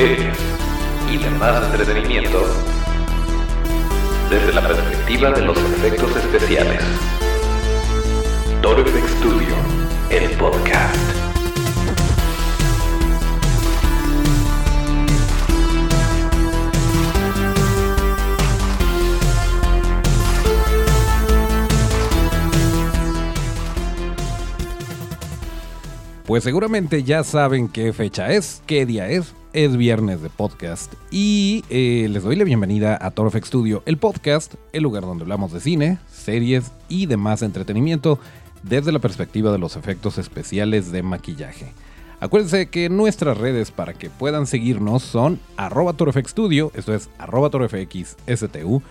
series y demás entretenimiento desde la perspectiva de los efectos especiales. Toro Studio, el podcast. Pues seguramente ya saben qué fecha es, qué día es. Es viernes de podcast y eh, les doy la bienvenida a Torfx Studio, el podcast, el lugar donde hablamos de cine, series y demás entretenimiento desde la perspectiva de los efectos especiales de maquillaje. Acuérdense que nuestras redes para que puedan seguirnos son arroba Studio, esto es arroba torfxstudio.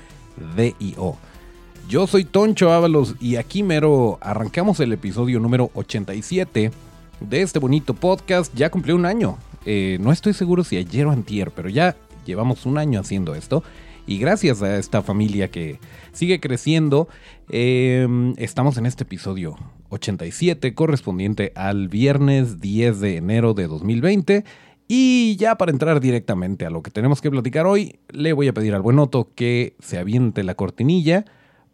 Yo soy Toncho Ábalos y aquí mero arrancamos el episodio número 87 de este bonito podcast. Ya cumplió un año. Eh, no estoy seguro si ayer o antier, pero ya llevamos un año haciendo esto. Y gracias a esta familia que sigue creciendo, em, estamos en este episodio 87 correspondiente al viernes 10 de enero de 2020. Y ya para entrar directamente a lo que tenemos que platicar hoy, le voy a pedir al buen Otto que se aviente la cortinilla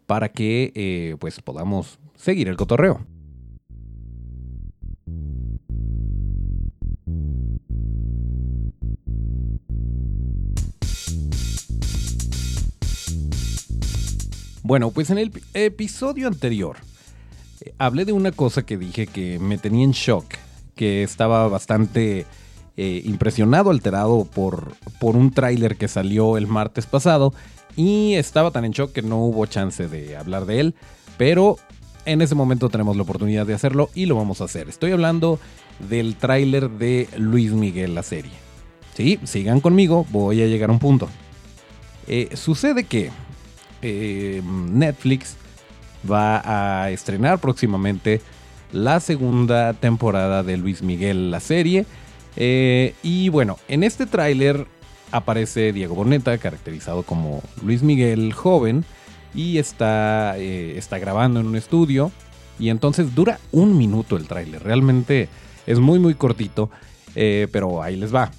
para que eh, pues podamos seguir el cotorreo. Bueno, pues en el episodio anterior eh, hablé de una cosa que dije que me tenía en shock, que estaba bastante eh, impresionado, alterado por, por un tráiler que salió el martes pasado y estaba tan en shock que no hubo chance de hablar de él, pero en ese momento tenemos la oportunidad de hacerlo y lo vamos a hacer. Estoy hablando del tráiler de Luis Miguel, la serie. Sí, sigan conmigo, voy a llegar a un punto. Eh, sucede que eh, Netflix va a estrenar próximamente la segunda temporada de Luis Miguel, la serie. Eh, y bueno, en este tráiler aparece Diego Boneta, caracterizado como Luis Miguel joven, y está, eh, está grabando en un estudio. Y entonces dura un minuto el tráiler. Realmente es muy, muy cortito, pero ahí les va.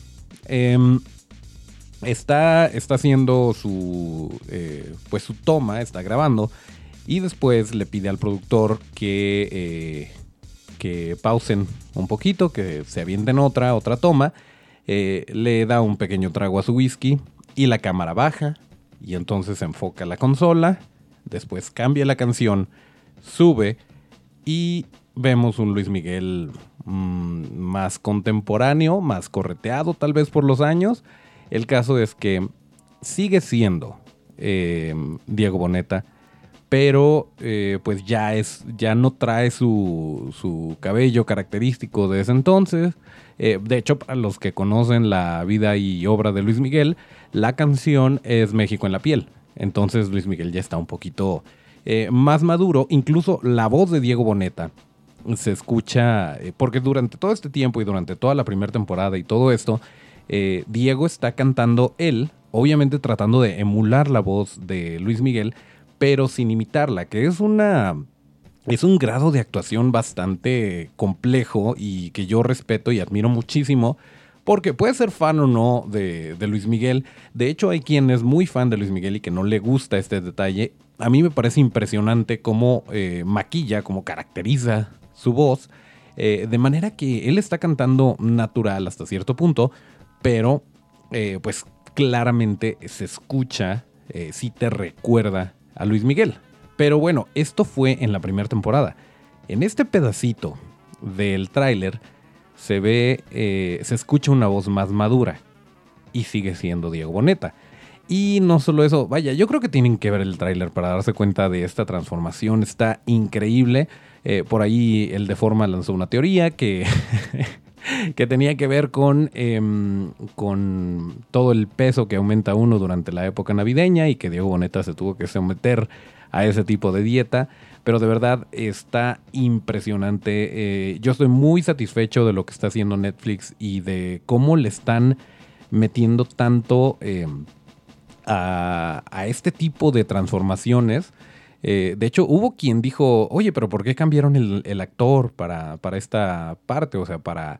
Está, está haciendo su, eh, pues su toma, está grabando y después le pide al productor que, eh, que pausen un poquito, que se avienten otra, otra toma. Eh, le da un pequeño trago a su whisky y la cámara baja y entonces enfoca la consola, después cambia la canción, sube y vemos un Luis Miguel mm, más contemporáneo, más correteado tal vez por los años el caso es que sigue siendo eh, Diego Boneta, pero eh, pues ya es, ya no trae su, cabello característico de ese entonces. Eh, de hecho, para los que conocen la vida y obra de Luis Miguel, la canción es México en la piel. Entonces Luis Miguel ya está un poquito más maduro. Incluso la voz de Diego Boneta se escucha, porque durante todo este tiempo y durante toda la primera temporada y todo esto, eh, Diego está cantando él, obviamente tratando de emular la voz de Luis Miguel, pero sin imitarla, que es una... Es un grado de actuación bastante complejo y que yo respeto y admiro muchísimo, porque puede ser fan o no de, Luis Miguel. De hecho, hay quien es muy fan de Luis Miguel y que no le gusta este detalle. A mí me parece impresionante cómo eh, maquilla, cómo caracteriza su voz, eh, de manera que él está cantando natural hasta cierto punto, pero eh, pues claramente se escucha, eh, si te recuerda a Luis Miguel. Pero bueno, esto fue en la primera temporada. En este pedacito del tráiler se ve, eh, se escucha una voz más madura y sigue siendo Diego Boneta. Y no solo eso, vaya, yo creo que tienen que ver el tráiler para darse cuenta de esta transformación. Está increíble. por ahí el Deforma lanzó una teoría que que tenía que ver con, em, con todo el peso que aumenta uno durante la época navideña y que Diego Boneta se tuvo que someter a ese tipo de dieta. Pero de verdad está impresionante. Eh, yo estoy muy satisfecho de lo que está haciendo Netflix y de cómo le están metiendo tanto em, a, este tipo de transformaciones. Eh, de hecho, hubo quien dijo, oye, pero ¿por qué cambiaron el, actor para, para, esta parte? O sea, para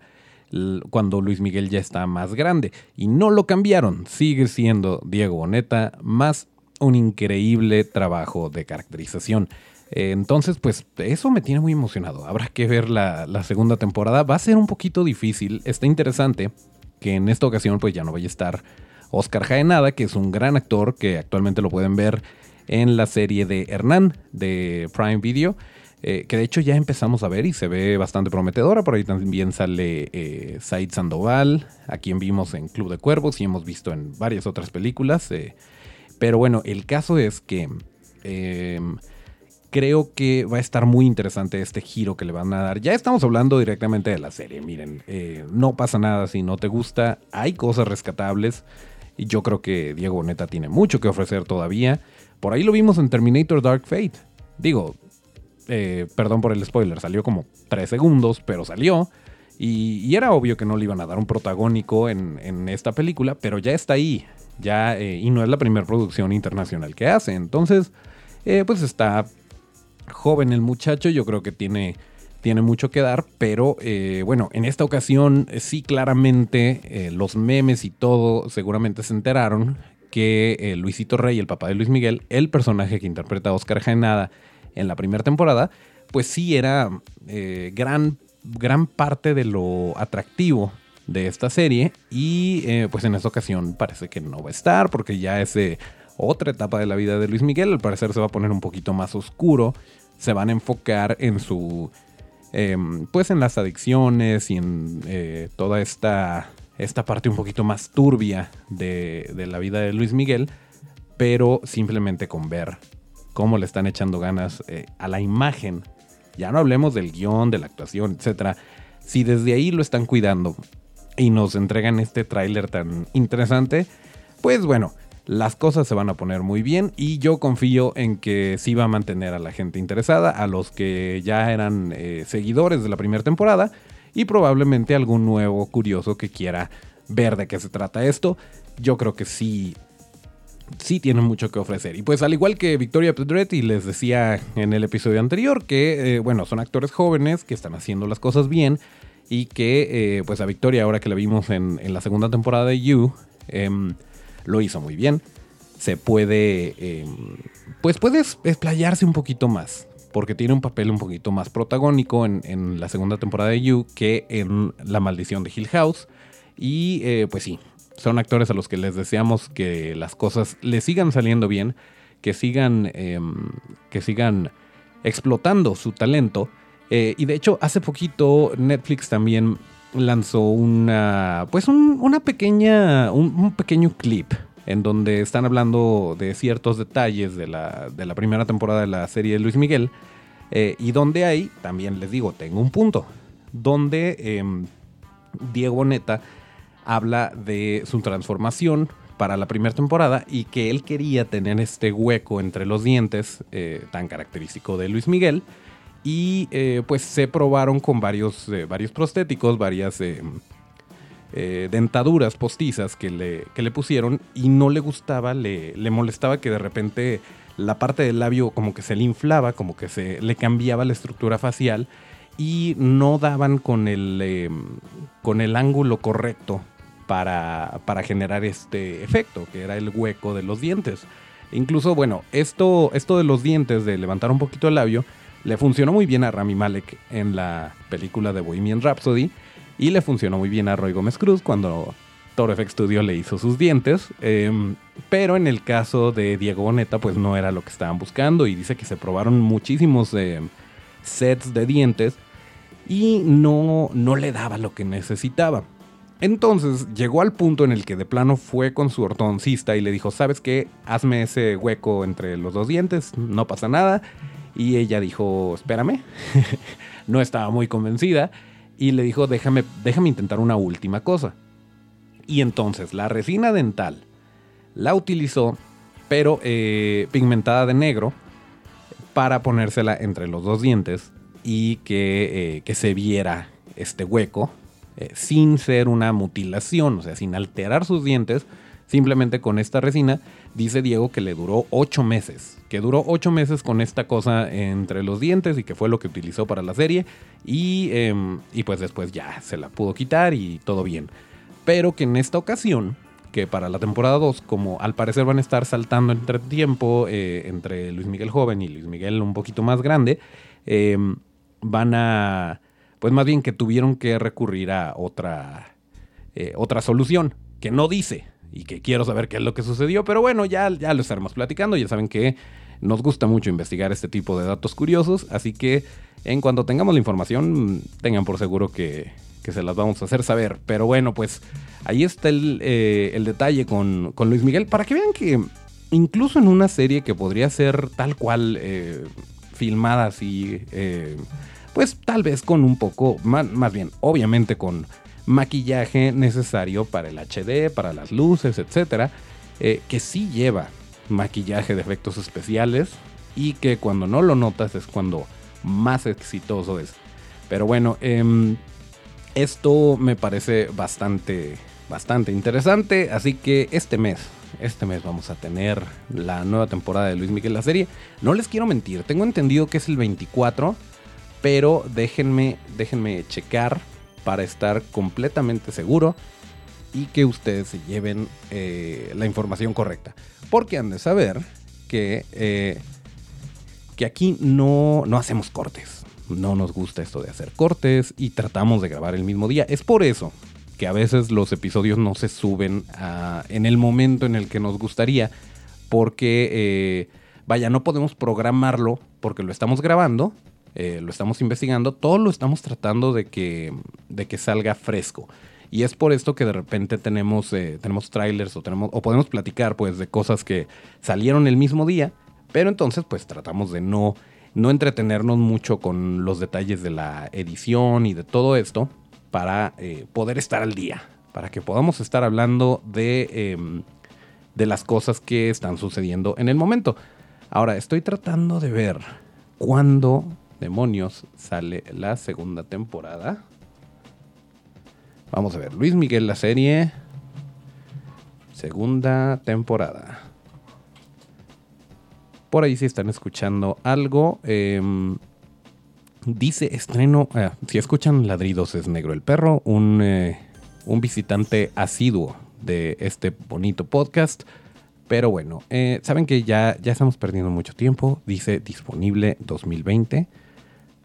cuando Luis Miguel ya está más grande. Y no lo cambiaron, sigue siendo Diego Boneta, más un increíble trabajo de caracterización. entonces, pues eso me tiene muy emocionado. Habrá que ver la, la, segunda temporada. Va a ser un poquito difícil. Está interesante que en esta ocasión pues ya no vaya a estar Oscar Jaenada, que es un gran actor que actualmente lo pueden ver en la serie de Hernán de Prime Video. Eh, que de hecho ya empezamos a ver y se ve bastante prometedora. Por ahí también sale eh, Said Sandoval, a quien vimos en Club de Cuervos y hemos visto en varias otras películas. Eh. pero bueno, el caso es que em, creo que va a estar muy interesante este giro que le van a dar. Ya estamos hablando directamente de la serie. Miren, no pasa nada si no te gusta. Hay cosas rescatables. Y yo creo que Diego Boneta tiene mucho que ofrecer todavía. Por ahí lo vimos en Terminator Dark Fate. Digo, eh, perdón por el spoiler, salió como tres segundos, pero salió. Y, era obvio que no le iban a dar un protagónico en, esta película, pero ya está ahí. Ya, eh, y no es la primera producción internacional que hace. Entonces, eh, pues está joven el muchacho. Yo creo que tiene, tiene mucho que dar. Pero bueno, en esta ocasión sí claramente los memes y todo seguramente se enteraron que Luisito Rey, el papá de Luis Miguel, el personaje que interpreta a Oscar Jaenada, en la primera temporada, pues sí era eh, gran, gran parte de lo atractivo de esta serie y eh, pues en esta ocasión parece que no va a estar porque ya es otra etapa de la vida de Luis Miguel, al parecer se va a poner un poquito más oscuro, se van a enfocar en su, em, pues en las adicciones y en eh, toda esta, esta parte un poquito más turbia de, de la vida de Luis Miguel, pero simplemente con ver cómo le están echando ganas eh, a la imagen. Ya no hablemos del guion, de la actuación, etc. Si desde ahí lo están cuidando y nos entregan este tráiler tan interesante, pues bueno, las cosas se van a poner muy bien y yo confío en que sí va a mantener a la gente interesada, a los que ya eran eh, seguidores de la primera temporada y probablemente algún nuevo curioso que quiera ver de qué se trata esto. Yo creo que sí sí tienen mucho que ofrecer. Y pues al igual que Victoria Pedretti les decía en el episodio anterior, que eh, bueno, son actores jóvenes que están haciendo las cosas bien y que eh, pues a Victoria ahora que la vimos en, la segunda temporada de You, em, lo hizo muy bien. Se puede, em, pues puede explayarse un poquito más. Porque tiene un papel un poquito más protagónico en, en la segunda temporada de You que en La Maldición de Hill House. Y eh, pues sí, son actores a los que les deseamos que las cosas les sigan saliendo bien, que sigan, em, que sigan explotando su talento. Eh, y de hecho, hace poquito Netflix también lanzó una, pues una pequeña, un, pequeño clip en donde están hablando de ciertos detalles de la, de la primera temporada de la serie de Luis Miguel. Eh, y donde hay, también les digo, tengo un punto, donde em, Diego Neta habla de su transformación para la primera temporada y que él quería tener este hueco entre los dientes eh, tan característico de Luis Miguel y eh, pues se probaron con varios, varios prostéticos, varias dentaduras postizas que le, le, pusieron y no le gustaba, le, le, molestaba que de repente la parte del labio como que se le inflaba, como que se le cambiaba la estructura facial y no daban con el, con el ángulo correcto para, generar este efecto, que era el hueco de los dientes. Incluso, bueno, esto, esto de los dientes, de levantar un poquito el labio, le funcionó muy bien a Rami Malek en la película de Bohemian Rhapsody y le funcionó muy bien a Roy Gómez Cruz cuando Toro FX Studio le hizo sus dientes. Em, pero en el caso de Diego Boneta, pues no era lo que estaban buscando y dice que se probaron muchísimos em, sets de dientes y no, no le daba lo que necesitaba. Entonces llegó al punto en el que de plano fue con su ortodoncista y le dijo, ¿sabes qué? Hazme ese hueco entre los dos dientes, no pasa nada. Y ella dijo, espérame, no estaba muy convencida. Y le dijo, déjame, déjame intentar una última cosa. Y entonces la resina dental la utilizó, pero eh, pigmentada de negro, para ponérsela entre los dos dientes y que, eh, que se viera este hueco eh, sin ser una mutilación, o sea, sin alterar sus dientes, simplemente con esta resina. Dice Diego que le duró ocho meses, que duró ocho meses con esta cosa entre los dientes y que fue lo que utilizó para la serie. Y, em, y pues después ya se la pudo quitar y todo bien. Pero que en esta ocasión que para la temporada 2, como al parecer van a estar saltando entre tiempo eh, entre Luis Miguel joven y Luis Miguel un poquito más grande, em, van a, pues más bien que tuvieron que recurrir a otra, eh, otra solución, que no dice, y que quiero saber qué es lo que sucedió, pero bueno, ya, ya lo estaremos platicando, ya saben que nos gusta mucho investigar este tipo de datos curiosos, así que en cuanto tengamos la información, tengan por seguro que, que se las vamos a hacer saber. Pero bueno, pues ahí está el, eh, detalle con, Luis Miguel. Para que vean que incluso en una serie que podría ser tal cual eh, filmada así, eh, pues tal vez con un poco, más, más bien, obviamente con maquillaje necesario para el HD, para las luces, etcétera, que sí lleva maquillaje de efectos especiales y que cuando no lo notas es cuando más exitoso es. Pero bueno, eh, esto me parece bastante, bastante interesante. Así que este mes, este mes vamos a tener la nueva temporada de Luis Miguel la serie. No les quiero mentir, tengo entendido que es el 24, pero déjenme, déjenme checar para estar completamente seguro y que ustedes se lleven eh, la información correcta. Porque han de saber que, eh, que aquí no, no hacemos cortes no nos gusta esto de hacer cortes y tratamos de grabar el mismo día. Es por eso que a veces los episodios no se suben en el momento en el que nos gustaría, porque, eh, vaya, no podemos programarlo porque lo estamos grabando, eh, lo estamos investigando, todo lo estamos tratando de que, de que salga fresco. Y es por esto que de repente tenemos, eh, tenemos trailers o, tenemos, o podemos platicar pues de cosas que salieron el mismo día, pero entonces pues tratamos de no no entretenernos mucho con los detalles de la edición y de todo esto para eh, poder estar al día, para que podamos estar hablando de, em, de las cosas que están sucediendo en el momento. Ahora, estoy tratando de ver cuándo demonios sale la segunda temporada. Vamos a ver, Luis Miguel, la serie. Segunda temporada. Por ahí si están escuchando algo. Em, dice estreno. Ah, si escuchan ladridos es negro el perro. Un, eh, un visitante asiduo de este bonito podcast. Pero bueno, eh, saben que ya, ya estamos perdiendo mucho tiempo. Dice disponible 2020.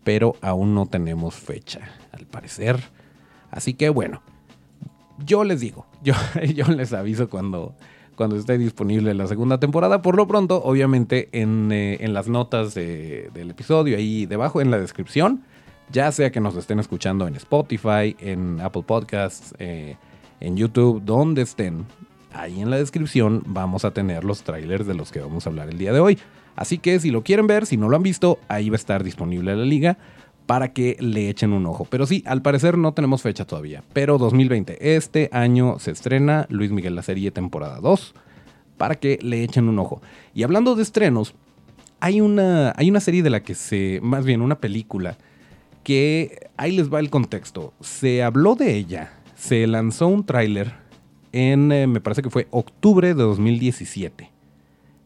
Pero aún no tenemos fecha, al parecer. Así que bueno, yo les digo, yo, yo les aviso cuando, cuando esté disponible la segunda temporada. Por lo pronto, obviamente, en, eh, las notas del episodio, ahí debajo en la descripción, ya sea que nos estén escuchando en Spotify, en Apple Podcasts, eh, en YouTube, donde estén, ahí en la descripción vamos a tener los trailers de los que vamos a hablar el día de hoy. Así que si lo quieren ver, si no lo han visto, ahí va a estar disponible la liga para que le echen un ojo. Pero sí, al parecer no tenemos fecha todavía. Pero 2020, este año se estrena Luis Miguel la serie temporada 2 para que le echen un ojo. Y hablando de estrenos, hay una, hay una serie de la que se, más bien una película, que ahí les va el contexto. Se habló de ella, se lanzó un tráiler en, eh, me parece que fue octubre de 2017.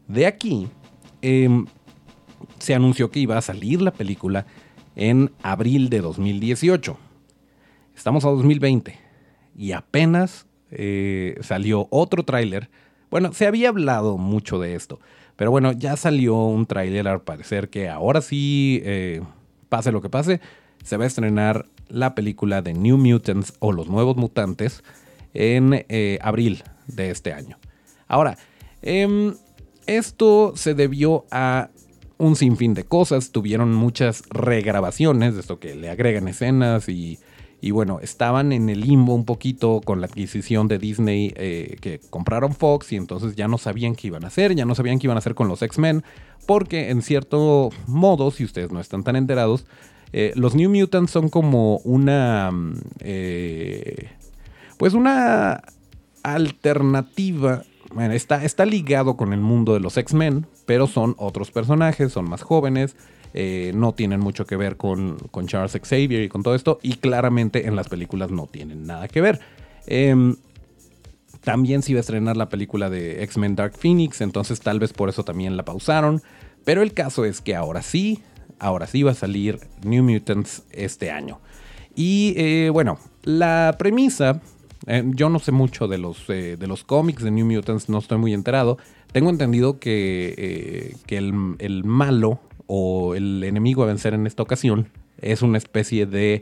De aquí, em, se anunció que iba a salir la película en abril de 2018. Estamos a 2020 y apenas eh, salió otro tráiler. Bueno, se había hablado mucho de esto, pero bueno, ya salió un tráiler al parecer que ahora sí, eh, pase lo que pase, se va a estrenar la película de New Mutants o Los Nuevos Mutantes en eh, abril de este año. Ahora, em, esto se debió a un sinfín de cosas, tuvieron muchas regrabaciones, de esto que le agregan escenas y, bueno, estaban en el limbo un poquito con la adquisición de Disney eh, que compraron Fox y entonces ya no sabían qué iban a hacer, ya no sabían qué iban a hacer con los X-Men, porque en cierto modo, si ustedes no están tan enterados, eh, los New Mutants son como una... Mm, eh, pues una alternativa bueno, está, ligado con el mundo de los X-Men, pero son otros personajes, son más jóvenes, eh, no tienen mucho que ver con, Charles Xavier y con todo esto, y claramente en las películas no tienen nada que ver. Em, también se iba a estrenar la película de X-Men Dark Phoenix, entonces tal vez por eso también la pausaron. Pero el caso es que ahora sí, ahora sí va a salir New Mutants este año. Y eh, bueno, la premisa, eh, yo no sé mucho de los, eh, de los cómics de New Mutants, no estoy muy enterado. Tengo entendido que, que el, el, malo o el enemigo a vencer en esta ocasión es una especie de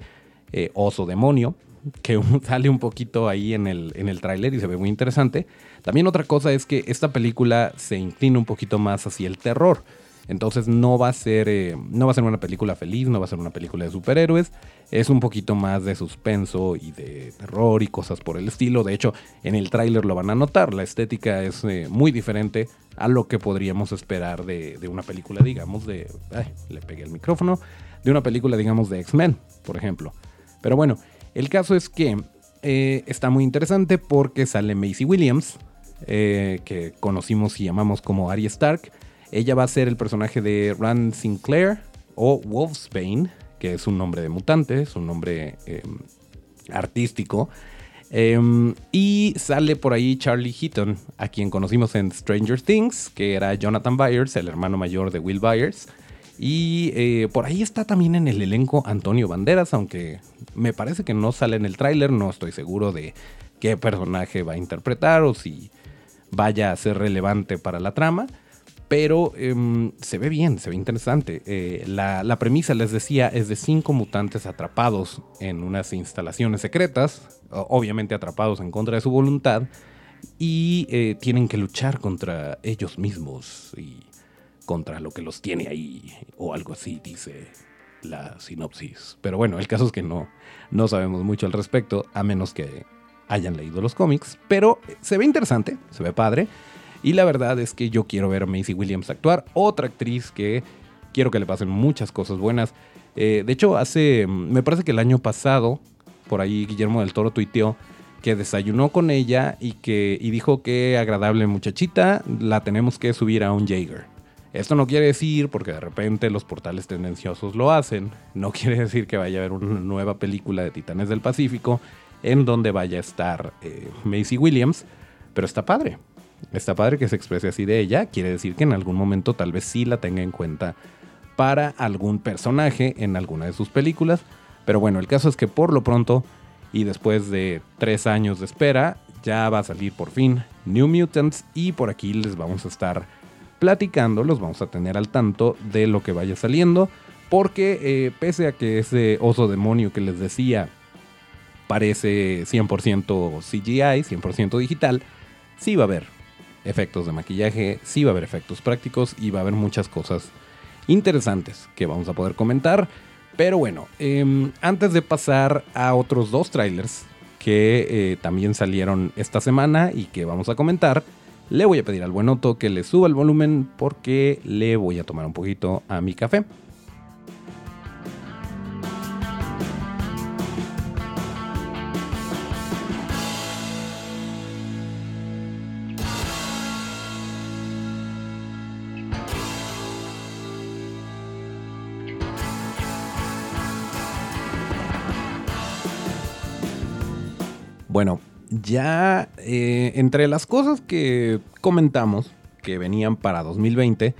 oso demonio que sale un poquito ahí en el, en el tráiler y se ve muy interesante. También otra cosa es que esta película se inclina un poquito más hacia el terror. Entonces no va a ser eh, no va a ser una película feliz, no va a ser una película de superhéroes, es un poquito más de suspenso y de terror y cosas por el estilo. De hecho, en el tráiler lo van a notar, la estética es eh, muy diferente a lo que podríamos esperar de, una película, digamos, de... Ay, le pegué el micrófono. De una película, digamos, de X-Men, por ejemplo. Pero bueno, el caso es que eh, está muy interesante porque sale Macy Williams, eh, que conocimos y llamamos como Arya Stark. Ella va a ser el personaje de Rand Sinclair o Wolfsbane, que es un nombre de mutante, es un nombre em, artístico. Em, y sale por ahí Charlie Heaton, a quien conocimos en Stranger Things, que era Jonathan Byers, el hermano mayor de Will Byers. Y eh, por ahí está también en el elenco Antonio Banderas, aunque me parece que no sale en el tráiler, no estoy seguro de qué personaje va a interpretar o si vaya a ser relevante para la trama. Pero em, se ve bien, se ve interesante. Eh, la, premisa, les decía, es de cinco mutantes atrapados en unas instalaciones secretas, obviamente atrapados en contra de su voluntad, y eh, tienen que luchar contra ellos mismos. Y contra lo que los tiene ahí o algo así, dice la sinopsis. Pero bueno, el caso es que no, no sabemos mucho al respecto, a menos que hayan leído los cómics. Pero se ve interesante, se ve padre. Y la verdad es que yo quiero ver a Macy Williams actuar, otra actriz que quiero que le pasen muchas cosas buenas. Eh, de hecho, hace, me parece que el año pasado, por ahí Guillermo del Toro tuiteó que desayunó con ella y que y dijo que agradable muchachita, la tenemos que subir a un Jaeger. Esto no quiere decir, porque de repente los portales tendenciosos lo hacen, no quiere decir que vaya a haber una nueva película de Titanes del Pacífico en donde vaya a estar eh, Macy Williams, pero está padre. Está padre que se exprese así de ella, quiere decir que en algún momento tal vez sí la tenga en cuenta para algún personaje en alguna de sus películas. Pero bueno, el caso es que por lo pronto y después de tres años de espera, ya va a salir por fin New Mutants y por aquí les vamos a estar platicando, los vamos a tener al tanto de lo que vaya saliendo, porque eh, pese a que ese oso demonio que les decía parece 100% CGI, 100% digital, sí va a haber efectos de maquillaje, sí va a haber efectos prácticos y va a haber muchas cosas interesantes que vamos a poder comentar. Pero bueno, em, antes de pasar a otros dos trailers que eh, también salieron esta semana y que vamos a comentar, le voy a pedir al buen Otto que le suba el volumen porque le voy a tomar un poquito a mi café. Bueno, ya eh, entre las cosas que comentamos que venían para 2020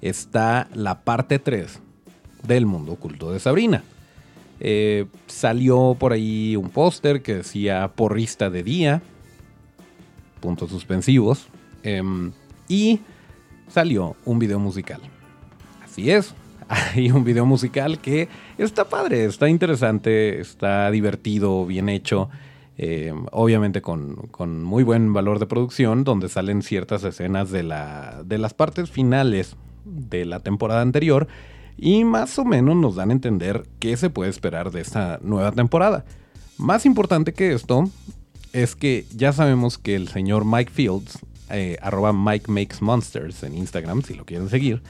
está la parte 3 del mundo oculto de Sabrina. Eh, salió por ahí un póster que decía porrista de día, puntos suspensivos, em, y salió un video musical. Así es, hay un video musical que está padre, está interesante, está divertido, bien hecho. Eh, obviamente con, muy buen valor de producción, donde salen ciertas escenas de, la, de las partes finales de la temporada anterior y más o menos nos dan a entender qué se puede esperar de esta nueva temporada. Más importante que esto es que ya sabemos que el señor Mike Fields, eh, arroba Mike Makes Monsters en Instagram, si lo quieren seguir,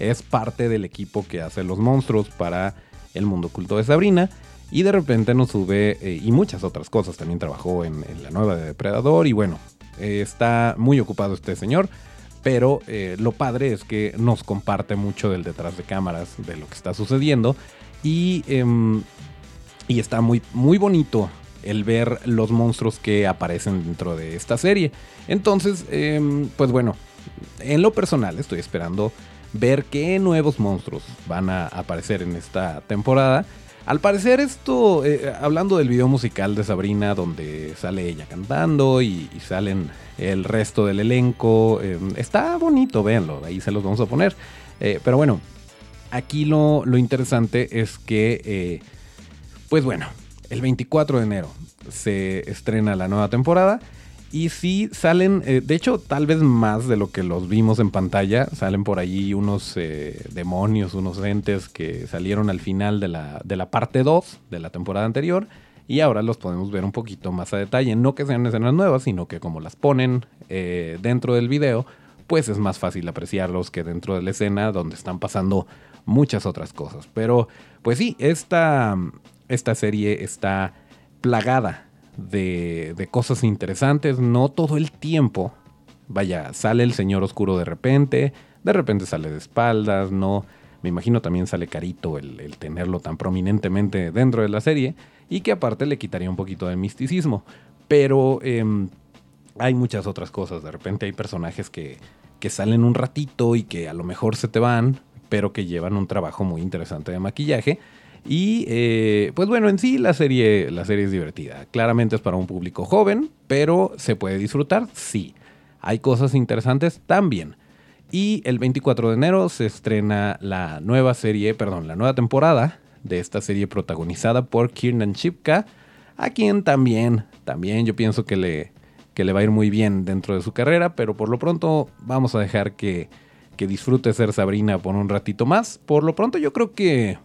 es parte del equipo que hace los monstruos para el mundo oculto de Sabrina. Y de repente nos sube, eh, y muchas otras cosas, también trabajó en, la nueva de Depredador y bueno, eh, está muy ocupado este señor, pero eh, lo padre es que nos comparte mucho del detrás de cámaras, de lo que está sucediendo y, em, y está muy, muy bonito el ver los monstruos que aparecen dentro de esta serie. Entonces, em, pues bueno, en lo personal estoy esperando ver qué nuevos monstruos van a aparecer en esta temporada. Al parecer esto, eh, hablando del video musical de Sabrina, donde sale ella cantando y, salen el resto del elenco, em, está bonito, véanlo, ahí se los vamos a poner. Eh, pero bueno, aquí lo, interesante es que, eh, pues bueno, el 24 de enero se estrena la nueva temporada. Y sí salen, eh, de hecho, tal vez más de lo que los vimos en pantalla. Salen por allí unos eh, demonios, unos entes que salieron al final de la, de la parte 2 de la temporada anterior. Y ahora los podemos ver un poquito más a detalle. No que sean escenas nuevas, sino que como las ponen eh, dentro del video, pues es más fácil apreciarlos que dentro de la escena donde están pasando muchas otras cosas. Pero, pues sí, esta, esta serie está plagada de, cosas interesantes, no todo el tiempo. Vaya, sale el señor oscuro de repente, de repente sale de espaldas, no. Me imagino también sale carito el, tenerlo tan prominentemente dentro de la serie y que aparte le quitaría un poquito de misticismo. Pero em, hay muchas otras cosas. De repente hay personajes que, que salen un ratito y que a lo mejor se te van, pero que llevan un trabajo muy interesante de maquillaje y eh, pues bueno, en sí la serie, la serie es divertida. Claramente es para un público joven, pero se puede disfrutar, sí. Hay cosas interesantes también. Y el 24 de enero se estrena la nueva serie, perdón, la nueva temporada de esta serie protagonizada por Kiernan Chipka, a quien también, también yo pienso que le, que le va a ir muy bien dentro de su carrera, pero por lo pronto vamos a dejar que, que disfrute ser Sabrina por un ratito más. Por lo pronto yo creo que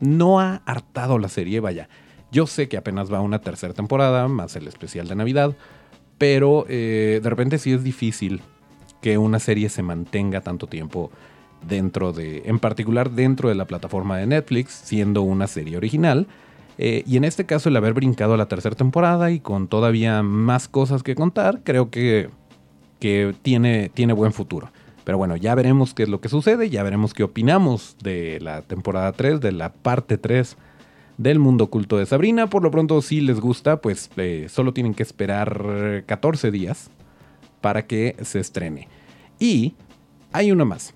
no ha hartado la serie, vaya. Yo sé que apenas va una tercera temporada, más el especial de Navidad, pero eh, de repente sí es difícil que una serie se mantenga tanto tiempo dentro de, en particular dentro de la plataforma de Netflix, siendo una serie original. Eh, y en este caso el haber brincado a la tercera temporada y con todavía más cosas que contar, creo que, que tiene, tiene buen futuro. Pero bueno, ya veremos qué es lo que sucede, ya veremos qué opinamos de la temporada 3, de la parte 3 del mundo oculto de Sabrina. Por lo pronto, si les gusta, pues eh, solo tienen que esperar 14 días para que se estrene. Y hay una más.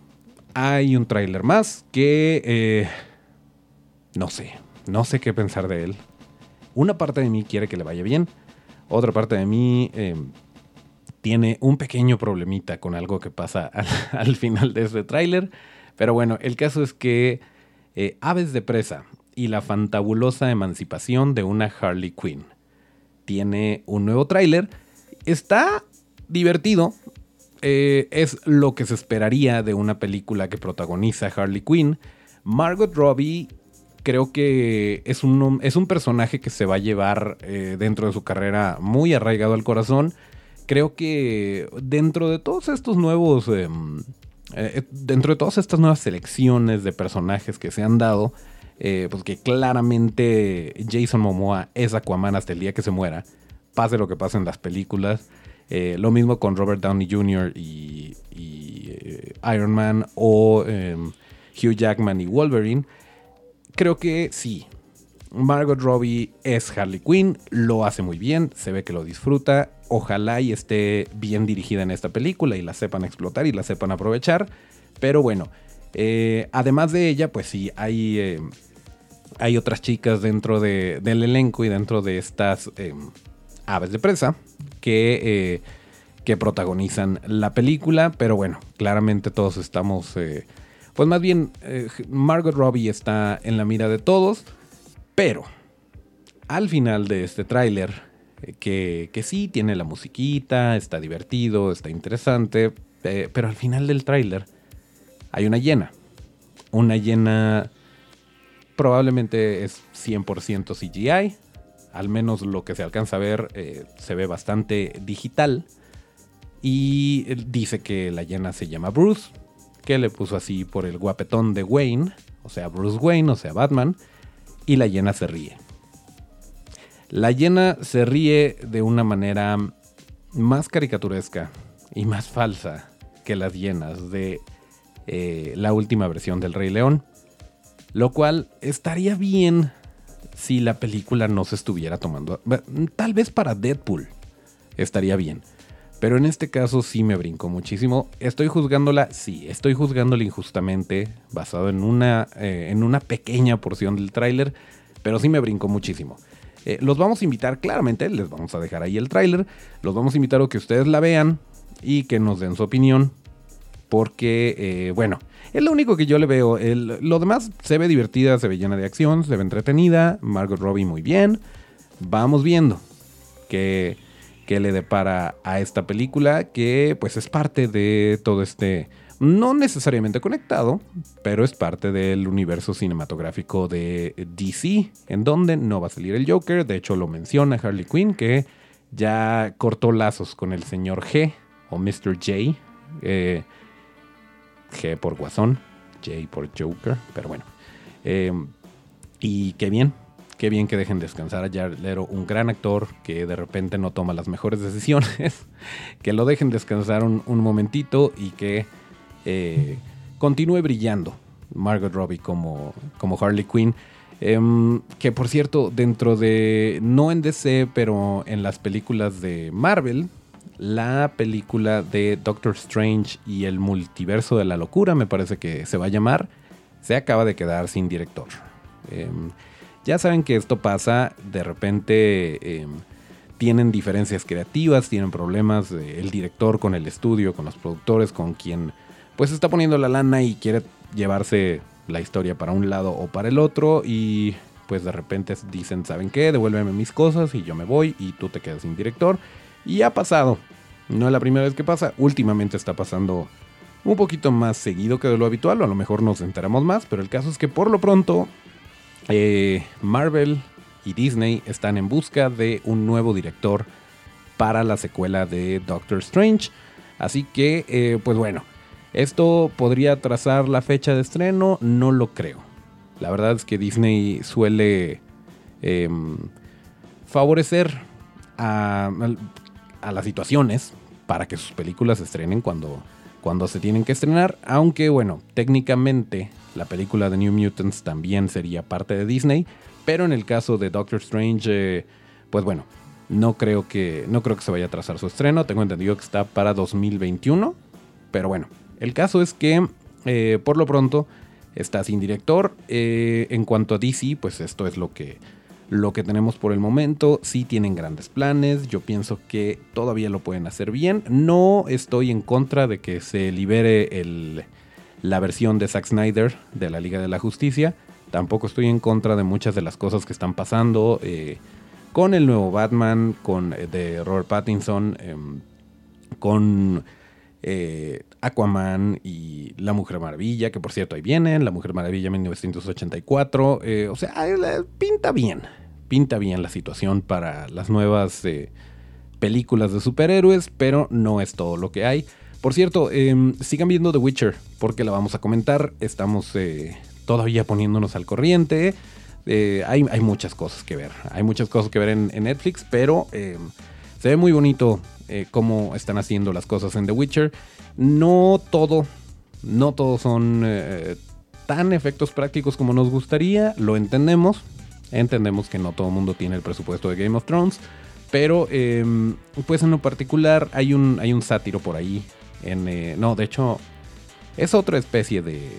Hay un tráiler más que... Eh, no sé, no sé qué pensar de él. Una parte de mí quiere que le vaya bien. Otra parte de mí eh, tiene un pequeño problemita con algo que pasa al, final de este tráiler. Pero bueno, el caso es que eh, Aves de Presa y la fantabulosa emancipación de una Harley Quinn tiene un nuevo tráiler. Está divertido. Eh, es lo que se esperaría de una película que protagoniza Harley Quinn. Margot Robbie creo que es un, es un personaje que se va a llevar eh, dentro de su carrera muy arraigado al corazón creo que dentro de todos estos nuevos, em, eh, dentro de todas estas nuevas selecciones de personajes que se han dado, eh, pues que claramente Jason Momoa es Aquaman hasta el día que se muera, pase lo que pase en las películas. Eh, lo mismo con Robert Downey Jr. y, Iron Man o em, Hugh Jackman y Wolverine. Creo que sí, Margot Robbie es Harley Quinn, lo hace muy bien, se ve que lo disfruta. Ojalá y esté bien dirigida en esta película y la sepan explotar y la sepan aprovechar. Pero bueno, eh, además de ella, pues sí, hay, eh, hay otras chicas dentro del elenco y dentro de estas eh, aves de presa que, que protagonizan la película. Pero bueno, claramente todos estamos... pues más bien, Margot Robbie está en la mira de todos. Pero al final de este tráiler, eh, que, sí tiene la musiquita, está divertido, está interesante, eh, pero al final del tráiler hay una llena. Una llena probablemente es 100% CGI, al menos lo que se alcanza a ver eh, se ve bastante digital. Y dice que la llena se llama Bruce, que le puso así por el guapetón de Wayne, o sea, Bruce Wayne, o sea, Batman y la hiena se ríe. La hiena se ríe de una manera más caricaturesca y más falsa que las hienas de eh, la última versión del Rey León. Lo cual estaría bien si la película no se estuviera tomando. Tal vez para Deadpool estaría bien. Pero en este caso sí me brincó muchísimo. Estoy juzgándola, sí, estoy juzgándola injustamente, basado en una, eh, en una pequeña porción del tráiler, pero sí me brincó muchísimo. Eh, los vamos a invitar, claramente, les vamos a dejar ahí el tráiler, los vamos a invitar a que ustedes la vean y que nos den su opinión, porque, eh, bueno, es lo único que yo le veo. lo demás se ve divertida, se ve llena de acción, se ve entretenida, Margot Robbie muy bien. Vamos viendo que que le depara a esta película, que pues es parte de todo este, no necesariamente conectado, pero es parte del universo cinematográfico de DC, en donde no va a salir el Joker, de hecho lo menciona Harley Quinn, que ya cortó lazos con el señor G o Mr. J, eh, G por Guasón, J por Joker, pero bueno. Eh, y qué bien, qué bien que dejen descansar a Jared Leto, un gran actor que de repente no toma las mejores decisiones, que lo dejen descansar un, momentito y que eh, continúe brillando Margot Robbie como, como Harley Quinn. Em, que por cierto, dentro de, no en DC, pero en las películas de Marvel, la película de Doctor Strange y el multiverso de la locura, me parece que se va a llamar, se acaba de quedar sin director. Em, ya saben que esto pasa, de repente em, tienen diferencias creativas, tienen problemas el director con el estudio, con los productores, con quien pues está poniendo la lana y quiere llevarse la historia para un lado o para el otro y pues de repente dicen, ¿saben qué? Devuélveme mis cosas y yo me voy y tú te quedas sin director. Y ha pasado. No es la primera vez que pasa, últimamente está pasando un poquito más seguido que de lo habitual, o a lo mejor nos enteramos más, pero el caso es que por lo pronto eh, Marvel y Disney están en busca de un nuevo director para la secuela de Doctor Strange. Así que, eh, pues bueno, esto podría trazar la fecha de estreno, no lo creo. La verdad es que Disney suele em, favorecer a, a, las situaciones para que sus películas se estrenen cuando, cuando se tienen que estrenar, aunque bueno, técnicamente la película de New Mutants también sería parte de Disney, pero en el caso de Doctor Strange, eh, pues bueno, no creo que no creo que se vaya a trazar su estreno. Tengo entendido que está para 2021, pero bueno, el caso es que eh, por lo pronto está sin director. Eh, en cuanto a DC, pues esto es lo que lo que tenemos por el momento. Sí tienen grandes planes. Yo pienso que todavía lo pueden hacer bien. No estoy en contra de que se libere la versión de Zack Snyder de la Liga de la Justicia. Tampoco estoy en contra de muchas de las cosas que están pasando eh, con el nuevo Batman, con de Robert Pattinson, em, con eh, Aquaman y La Mujer Maravilla, que por cierto ahí vienen, La Mujer Maravilla 1984. o sea, pinta bien, pinta bien la situación para las nuevas películas de superhéroes, pero no es todo lo que hay. Por cierto, em, sigan viendo The Witcher, porque la vamos a comentar. Estamos eh, todavía poniéndonos al corriente. Eh, hay, muchas cosas que ver. Hay muchas cosas que ver en, Netflix, pero em, se ve muy bonito eh, cómo están haciendo las cosas en The Witcher. No todo, no todos son tan efectos prácticos como nos gustaría. Lo entendemos. Entendemos que no todo el mundo tiene el presupuesto de Game of Thrones. Pero, em, pues en lo particular, hay un, hay un sátiro por ahí eh, no, de hecho, es otra especie de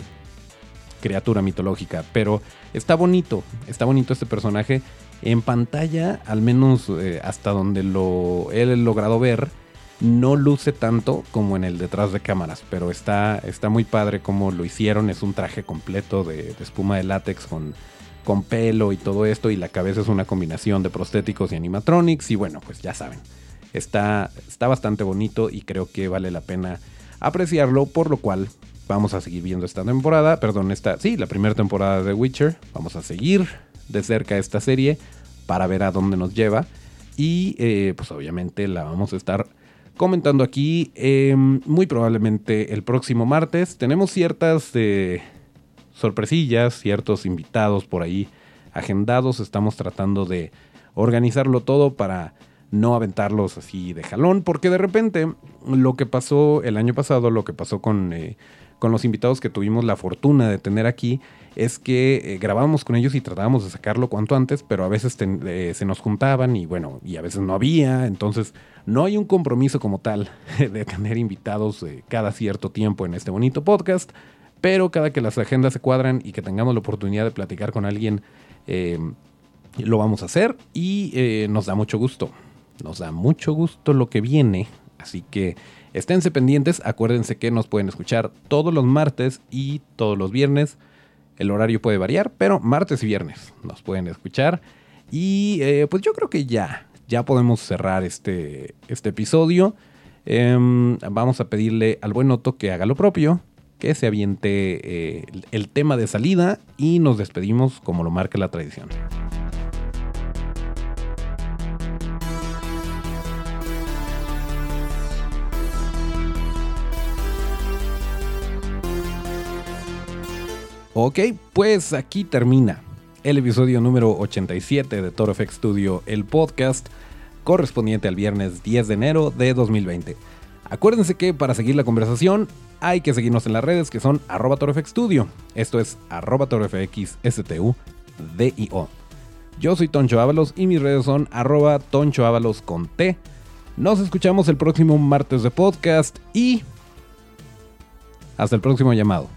criatura mitológica, pero está bonito, está bonito este personaje. En pantalla, al menos eh, hasta donde lo he logrado ver, no luce tanto como en el detrás de cámaras, pero está, está muy padre como lo hicieron. Es un traje completo de, espuma de látex con, con pelo y todo esto, y la cabeza es una combinación de prostéticos y animatronics, y bueno, pues ya saben. Está, está bastante bonito y creo que vale la pena apreciarlo, por lo cual vamos a seguir viendo esta temporada, perdón, esta, sí, la primera temporada de Witcher, vamos a seguir de cerca esta serie para ver a dónde nos lleva y eh, pues obviamente la vamos a estar comentando aquí em, muy probablemente el próximo martes. Tenemos ciertas eh, sorpresillas, ciertos invitados por ahí agendados, estamos tratando de organizarlo todo para no aventarlos así de jalón, porque de repente lo que pasó el año pasado, lo que pasó con, eh, con los invitados que tuvimos la fortuna de tener aquí es que eh, grabábamos con ellos y tratábamos de sacarlo cuanto antes, pero a veces eh, se nos juntaban y bueno, y a veces no había, entonces no hay un compromiso como tal de tener invitados eh, cada cierto tiempo en este bonito podcast, pero cada que las agendas se cuadran y que tengamos la oportunidad de platicar con alguien, lo vamos a hacer y nos da mucho gusto, nos da mucho gusto lo que viene, así que... Esténse pendientes, acuérdense que nos pueden escuchar todos los martes y todos los viernes el horario puede variar, pero martes y viernes nos pueden escuchar. Y eh, pues yo creo que ya, ya podemos cerrar este, este episodio. Em, vamos a pedirle al buen Otto que haga lo propio, que se aviente eh, el tema de salida y nos despedimos como lo marca la tradición. Ok, pues aquí termina el episodio número 87 de Toro FX Studio, el podcast correspondiente al viernes 10 de enero de 2020. Acuérdense que para seguir la conversación hay que seguirnos en las redes que son arroba Studio. Esto es arroba torofxstu Yo soy Toncho Ábalos y mis redes son arroba Toncho con T. Nos escuchamos el próximo martes de podcast y hasta el próximo llamado.